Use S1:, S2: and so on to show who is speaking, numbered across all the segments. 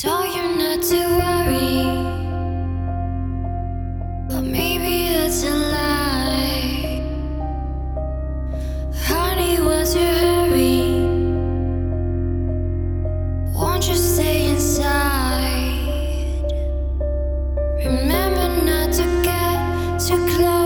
S1: Told you not to worry, but maybe that's a lie. Honey, what's your hurry? Won't you stay inside? Remember not to get too close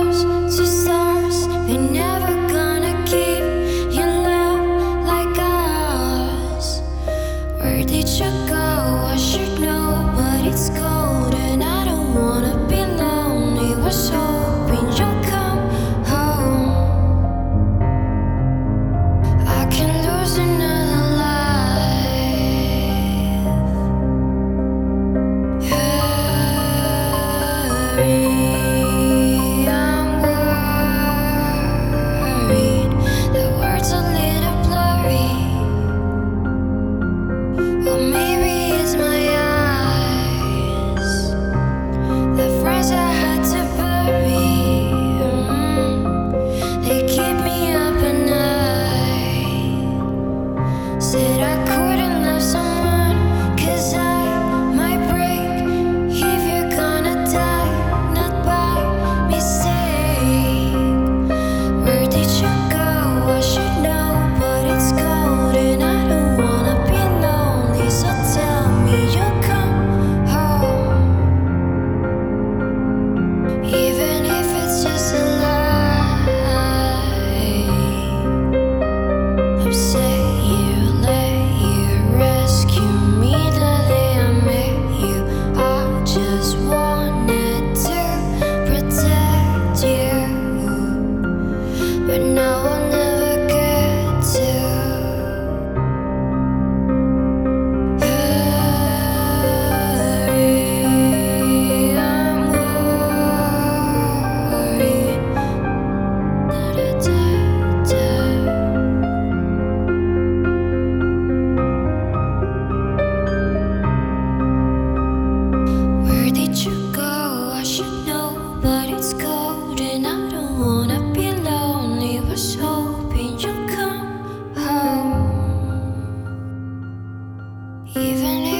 S1: Even